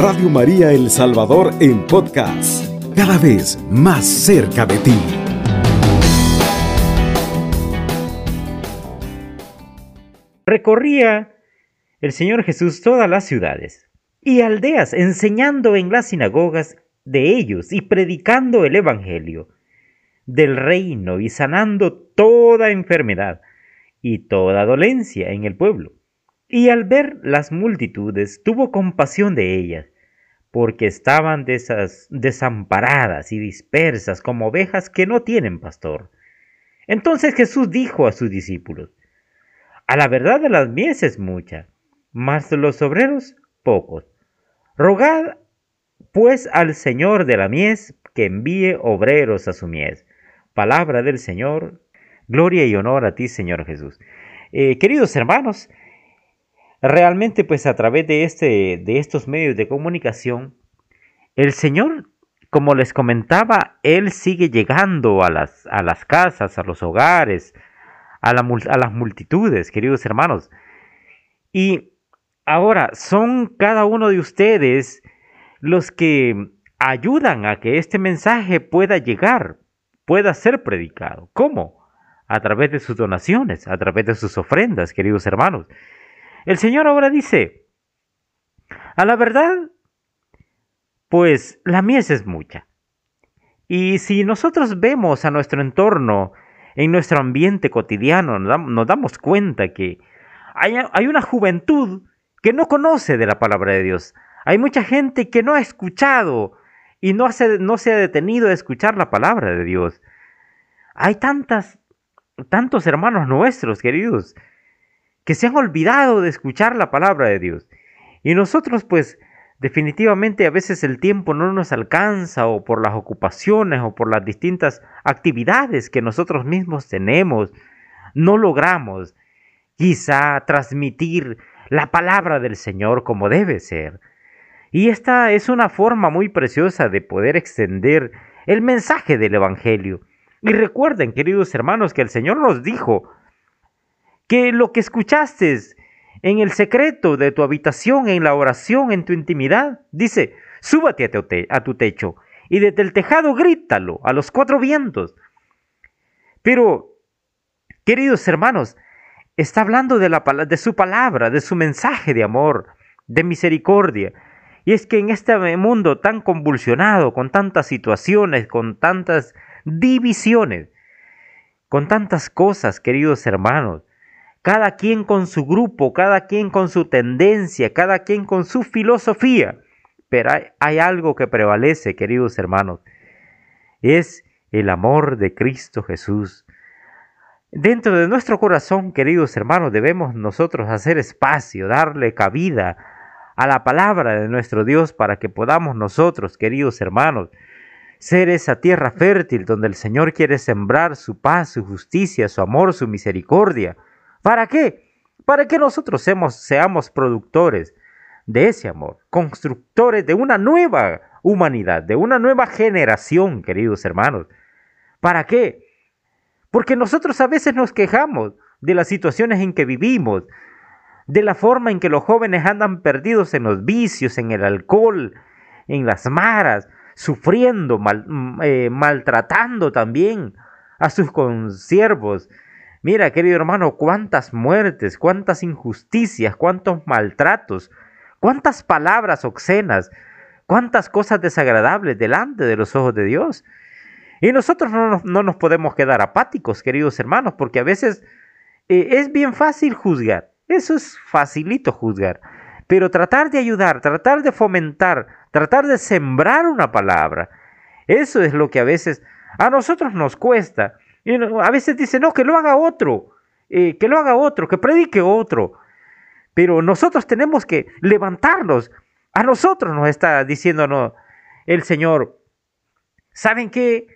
Radio María El Salvador en podcast, cada vez más cerca de ti. Recorría el Señor Jesús todas las ciudades y aldeas, enseñando en las sinagogas de ellos y predicando el Evangelio del reino y sanando toda enfermedad y toda dolencia en el pueblo. Y al ver las multitudes tuvo compasión de ellas, porque estaban desamparadas y dispersas como ovejas que no tienen pastor. Entonces Jesús dijo a sus discípulos, A la verdad de las mies es mucha, mas los obreros pocos. Rogad pues al Señor de la mies que envíe obreros a su mies. Palabra del Señor, gloria y honor a ti, Señor Jesús. Eh, queridos hermanos, realmente pues a través de, este, de estos medios de comunicación, el Señor, como les comentaba, Él sigue llegando a las, a las casas, a los hogares, a, a las multitudes, queridos hermanos. Y ahora son cada uno de ustedes los que ayudan a que este mensaje pueda llegar, pueda ser predicado. ¿Cómo? A través de sus donaciones, a través de sus ofrendas, queridos hermanos. El Señor ahora dice, a la verdad, pues la mies es mucha. Y si nosotros vemos a nuestro entorno, en nuestro ambiente cotidiano, nos damos cuenta que hay, una juventud que no conoce de la palabra de Dios. Hay mucha gente que no ha escuchado y no, se ha detenido a escuchar la palabra de Dios. Hay tantas, tantos hermanos nuestros, queridos, que se han olvidado de escuchar la palabra de Dios. Y nosotros pues definitivamente a veces el tiempo no nos alcanza o por las ocupaciones o por las distintas actividades que nosotros mismos tenemos, no logramos quizá transmitir la palabra del Señor como debe ser. Y esta es una forma muy preciosa de poder extender el mensaje del Evangelio. Y recuerden, queridos hermanos, que el Señor nos dijo que lo que escuchaste en el secreto de tu habitación, en la oración, en tu intimidad, dice, súbate a tu, techo y desde el tejado grítalo a los cuatro vientos. Pero, queridos hermanos, está hablando de, la, de su palabra, de su mensaje de amor, de misericordia. Y es que en este mundo tan convulsionado, con tantas situaciones, con tantas divisiones, con tantas cosas, queridos hermanos, cada quien con su grupo, cada quien con su tendencia, cada quien con su filosofía. Pero hay, algo que prevalece, queridos hermanos, es el amor de Cristo Jesús. Dentro de nuestro corazón, queridos hermanos, debemos nosotros hacer espacio, darle cabida a la palabra de nuestro Dios para que podamos nosotros, queridos hermanos, ser esa tierra fértil donde el Señor quiere sembrar su paz, su justicia, su amor, su misericordia. ¿Para qué? Para que nosotros seamos, productores de ese amor, constructores de una nueva humanidad, de una nueva generación, queridos hermanos. ¿Para qué? Porque nosotros a veces nos quejamos de las situaciones en que vivimos, de la forma en que los jóvenes andan perdidos en los vicios, en el alcohol, en las maras, sufriendo, mm, eh, maltratando también a sus consiervos, Mira, querido hermano, cuántas muertes, cuántas injusticias, cuántos maltratos, cuántas palabras obscenas, cuántas cosas desagradables delante de los ojos de Dios. Y nosotros no nos, podemos quedar apáticos, queridos hermanos, porque a veces eh, es bien fácil juzgar. Eso es facilito juzgar. Pero tratar de ayudar, tratar de fomentar, tratar de sembrar una palabra, eso es lo que a veces a nosotros nos cuesta a veces dice, no, que lo haga otro, eh, que lo haga otro, que predique otro. Pero nosotros tenemos que levantarnos. A nosotros nos está diciendo el Señor. ¿Saben qué?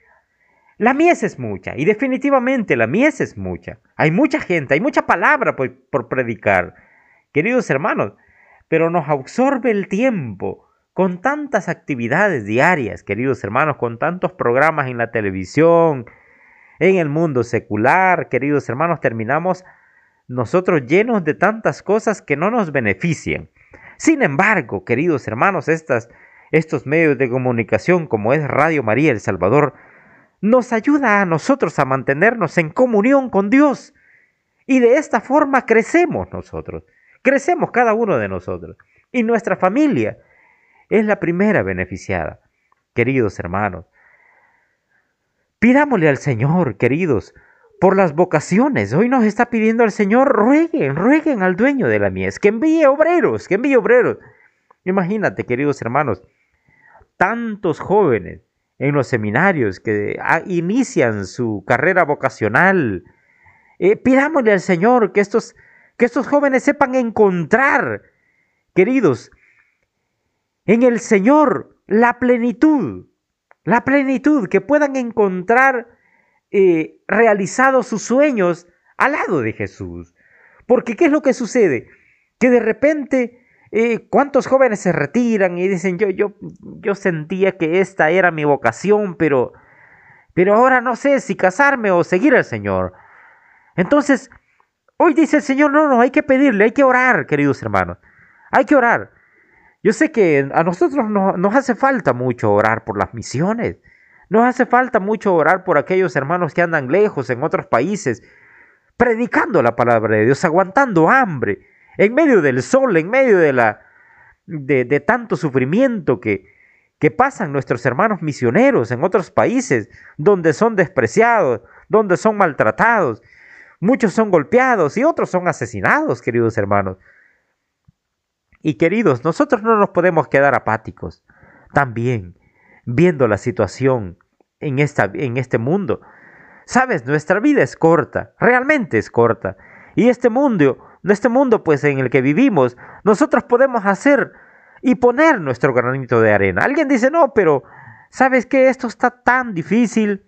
La mies es mucha, y definitivamente la mies es mucha. Hay mucha gente, hay mucha palabra por, por predicar, queridos hermanos, pero nos absorbe el tiempo con tantas actividades diarias, queridos hermanos, con tantos programas en la televisión, en el mundo secular, queridos hermanos, terminamos nosotros llenos de tantas cosas que no nos benefician. Sin embargo, queridos hermanos, estas, estos medios de comunicación como es Radio María El Salvador, nos ayuda a nosotros a mantenernos en comunión con Dios. Y de esta forma crecemos nosotros, crecemos cada uno de nosotros. Y nuestra familia es la primera beneficiada. Queridos hermanos, pidámosle al Señor, queridos, por las vocaciones. Hoy nos está pidiendo el Señor, rueguen, rueguen al dueño de la mies, que envíe obreros, que envíe obreros. Imagínate, queridos hermanos, tantos jóvenes en los seminarios que ah, inician su carrera vocacional. Eh, pidámosle al Señor que estos, que estos jóvenes sepan encontrar, queridos, en el Señor la plenitud, la plenitud, que puedan encontrar eh, realizados sus sueños al lado de Jesús. Porque ¿qué es lo que sucede? Que de repente eh, ¿Cuántos jóvenes se retiran y dicen, yo, yo, yo sentía que esta era mi vocación, pero, pero ahora no sé si casarme o seguir al Señor? Entonces, hoy dice el Señor, no, no, hay que pedirle, hay que orar, queridos hermanos, hay que orar. Yo sé que a nosotros nos hace falta mucho orar por las misiones, nos hace falta mucho orar por aquellos hermanos que andan lejos en otros países, predicando la palabra de Dios, aguantando hambre, en medio del sol, en medio de, la, de, tanto sufrimiento que, que pasan nuestros hermanos misioneros en otros países, donde son despreciados, donde son maltratados, muchos son golpeados y otros son asesinados, queridos hermanos. Y queridos, nosotros no nos podemos quedar apáticos. También, viendo la situación en, esta, en este mundo, sabes, nuestra vida es corta, realmente es corta. Y este mundo este mundo pues en el que vivimos, nosotros podemos hacer y poner nuestro granito de arena. Alguien dice, no, pero ¿sabes qué? Esto está tan difícil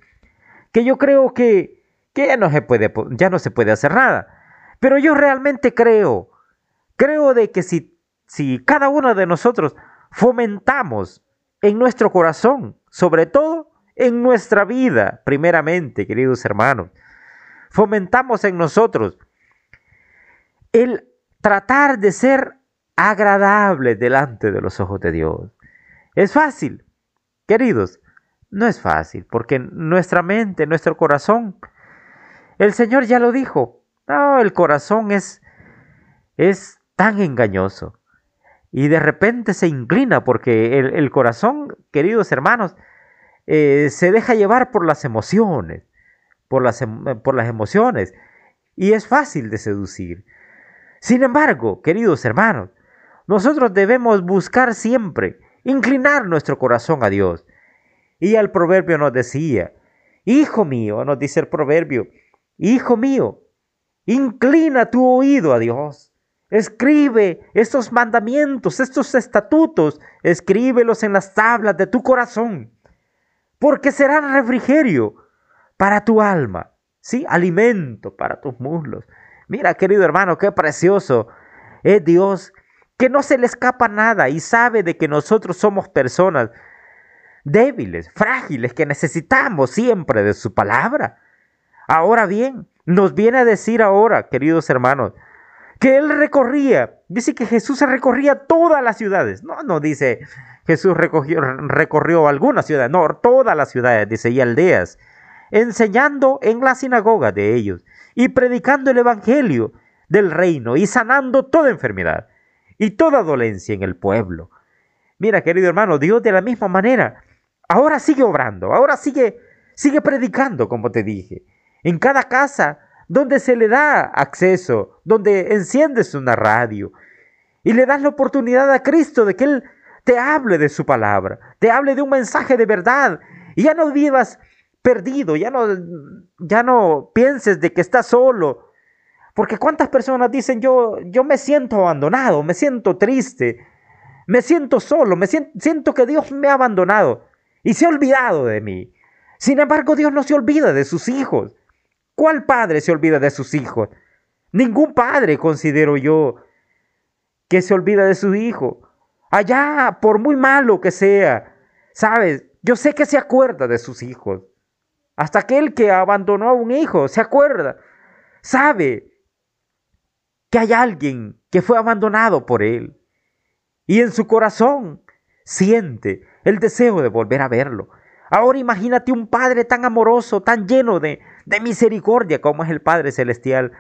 que yo creo que, que ya, no se puede, ya no se puede hacer nada. Pero yo realmente creo, creo de que si, si cada uno de nosotros fomentamos en nuestro corazón, sobre todo en nuestra vida, primeramente, queridos hermanos, fomentamos en nosotros el tratar de ser agradable delante de los ojos de Dios. Es fácil, queridos, no es fácil, porque nuestra mente, nuestro corazón, el Señor ya lo dijo, no, el corazón es, es tan engañoso. Y de repente se inclina porque el, corazón, queridos hermanos, eh, se deja llevar por las emociones, por las, em, por las emociones. Y es fácil de seducir. Sin embargo, queridos hermanos, nosotros debemos buscar siempre inclinar nuestro corazón a Dios. Y el proverbio nos decía, Hijo mío, nos dice el proverbio, Hijo mío, inclina tu oído a Dios. Escribe estos mandamientos, estos estatutos, escríbelos en las tablas de tu corazón, porque serán refrigerio para tu alma, sí, alimento para tus muslos. Mira, querido hermano, qué precioso es Dios, que no se le escapa nada y sabe de que nosotros somos personas débiles, frágiles, que necesitamos siempre de su palabra. Ahora bien, nos viene a decir ahora, queridos hermanos, que él recorría, dice que Jesús recorría todas las ciudades. No, no dice Jesús recorrió, algunas ciudades, no, todas las ciudades, dice, y aldeas, enseñando en la sinagoga de ellos y predicando el Evangelio del reino y sanando toda enfermedad y toda dolencia en el pueblo. Mira, querido hermano, Dios de la misma manera ahora sigue obrando, ahora sigue, sigue predicando, como te dije. En cada casa donde se le da acceso, donde enciendes una radio y le das la oportunidad a Cristo de que Él te hable de su palabra, te hable de un mensaje de verdad y ya no vivas perdido, ya no, ya no pienses de que estás solo. Porque cuántas personas dicen yo, yo me siento abandonado, me siento triste, me siento solo, me siento, siento que Dios me ha abandonado y se ha olvidado de mí. Sin embargo, Dios no se olvida de sus hijos. ¿Cuál padre se olvida de sus hijos? Ningún padre considero yo que se olvida de su hijo. Allá, por muy malo que sea, sabes, yo sé que se acuerda de sus hijos. Hasta aquel que abandonó a un hijo se acuerda, sabe que hay alguien que fue abandonado por él. y en su corazón siente el deseo de volver a verlo. Ahora imagínate un Padre tan amoroso, tan lleno de, de misericordia como es el Padre Celestial,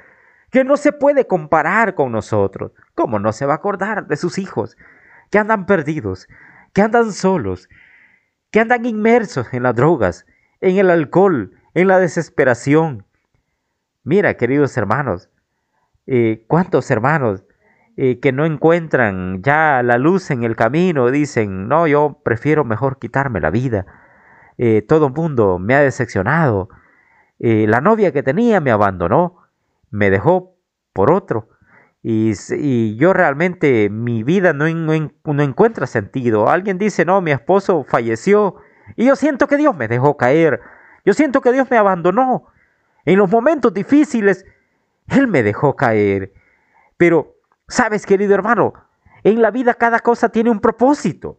que no se puede comparar con nosotros. ¿Cómo no se va a acordar de sus hijos que andan perdidos, que andan solos, que andan inmersos en las drogas, en el alcohol, en la desesperación? Mira, queridos hermanos, eh, ¿cuántos hermanos eh, que no encuentran ya la luz en el camino dicen, no, yo prefiero mejor quitarme la vida? Eh, todo el mundo me ha decepcionado. La novia que tenía me abandonó me dejó por otro. Y, yo realmente mi vida no, no, encuentra sentido. Alguien dice, no, mi esposo falleció. Y yo siento que Dios me dejó caer. Yo siento que Dios me abandonó. En los momentos difíciles, Él me dejó caer. Pero, sabes, querido hermano, en la vida cada cosa tiene un propósito.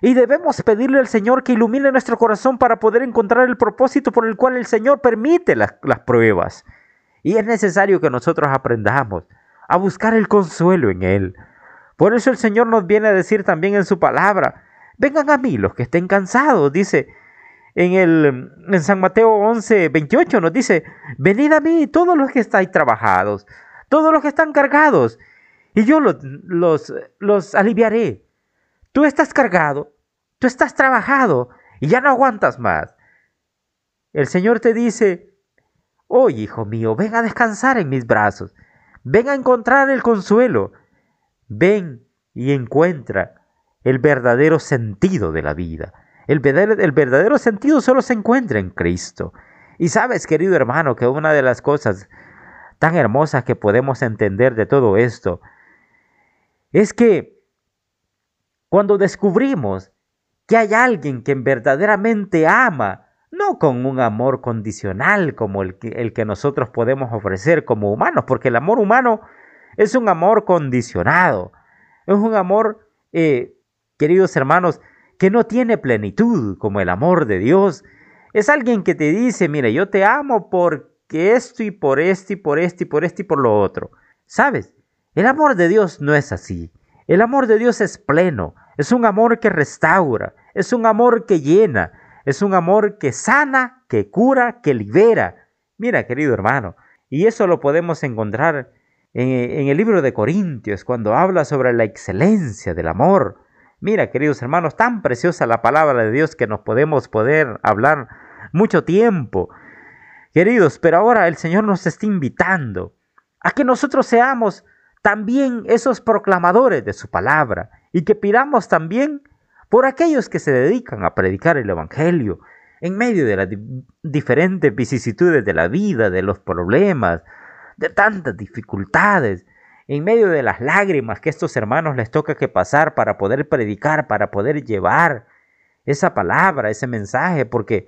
Y debemos pedirle al Señor que ilumine nuestro corazón para poder encontrar el propósito por el cual el Señor permite las, las pruebas. Y es necesario que nosotros aprendamos a buscar el consuelo en Él. Por eso el Señor nos viene a decir también en su palabra, vengan a mí los que estén cansados, dice en, el, en San Mateo 11, 28 nos dice, venid a mí todos los que estáis trabajados, todos los que están cargados, y yo los, los, los aliviaré. Tú estás cargado, tú estás trabajado y ya no aguantas más. El Señor te dice, Oh, hijo mío, ven a descansar en mis brazos, ven a encontrar el consuelo, ven y encuentra el verdadero sentido de la vida. El verdadero, el verdadero sentido solo se encuentra en Cristo. Y sabes, querido hermano, que una de las cosas tan hermosas que podemos entender de todo esto es que cuando descubrimos que hay alguien que verdaderamente ama no con un amor condicional como el que, nosotros podemos ofrecer como humanos, porque el amor humano es un amor condicionado, es un amor, eh, queridos hermanos, que no tiene plenitud como el amor de Dios. Es alguien que te dice, mire, yo te amo porque esto y por esto y por esto y por esto y por lo otro. ¿Sabes? El amor de Dios no es así. El amor de Dios es pleno, es un amor que restaura, es un amor que llena, es un amor que sana, que cura, que libera. Mira, querido hermano, y eso lo podemos encontrar en, el libro de Corintios, cuando habla sobre la excelencia del amor. Mira, queridos hermanos, tan preciosa la palabra de Dios que nos podemos poder hablar mucho tiempo. Queridos, pero ahora el Señor nos está invitando a que nosotros seamos también esos proclamadores de su palabra y que pidamos también por aquellos que se dedican a predicar el Evangelio en medio de las diferentes vicisitudes de la vida, de los problemas, de tantas dificultades, en medio de las lágrimas que estos hermanos les toca que pasar para poder predicar, para poder llevar esa palabra, ese mensaje, porque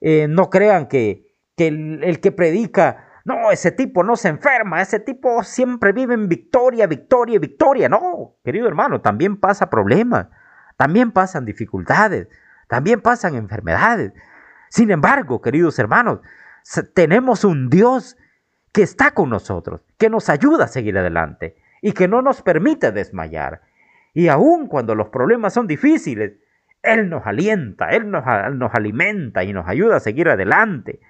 eh, no crean que, el, el que predica no, ese tipo no se enferma, ese tipo siempre vive en victoria, victoria, victoria. No, querido hermano, también pasa problemas. También pasan dificultades, también pasan enfermedades. Sin embargo, queridos hermanos, tenemos un Dios que está con nosotros, que nos ayuda a seguir adelante y que no nos permite desmayar. Y aun cuando los problemas son difíciles, Él nos alienta, Él nos, nos alimenta y nos ayuda a seguir adelante.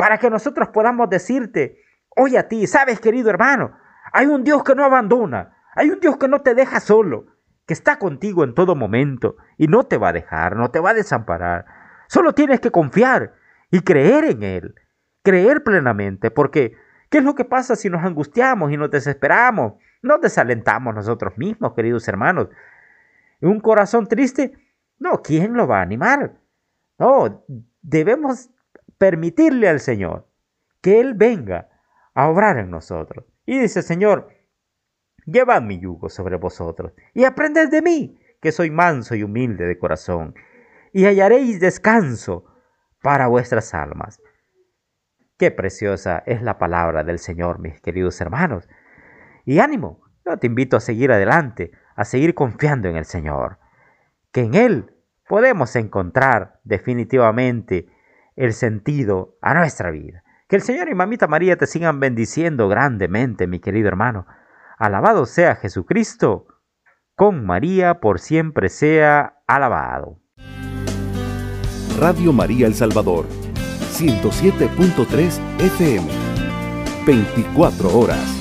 Para que nosotros podamos decirte, oye a ti, sabes querido hermano, hay un Dios que no abandona, hay un Dios que no te deja solo, que está contigo en todo momento y no te va a dejar, no te va a desamparar. Solo tienes que confiar y creer en Él, creer plenamente, porque ¿qué es lo que pasa si nos angustiamos y nos desesperamos? Nos desalentamos nosotros mismos, queridos hermanos. Un corazón triste, no, ¿quién lo va a animar? No, debemos permitirle al Señor que Él venga a obrar en nosotros. Y dice, Señor, Llevad mi yugo sobre vosotros y aprended de mí, que soy manso y humilde de corazón, y hallaréis descanso para vuestras almas. Qué preciosa es la palabra del Señor, mis queridos hermanos. Y ánimo, yo te invito a seguir adelante, a seguir confiando en el Señor, que en Él podemos encontrar definitivamente el sentido a nuestra vida. Que el Señor y Mamita María te sigan bendiciendo grandemente, mi querido hermano. Alabado sea Jesucristo. Con María por siempre sea alabado. Radio María El Salvador, 107.3 FM, 24 horas.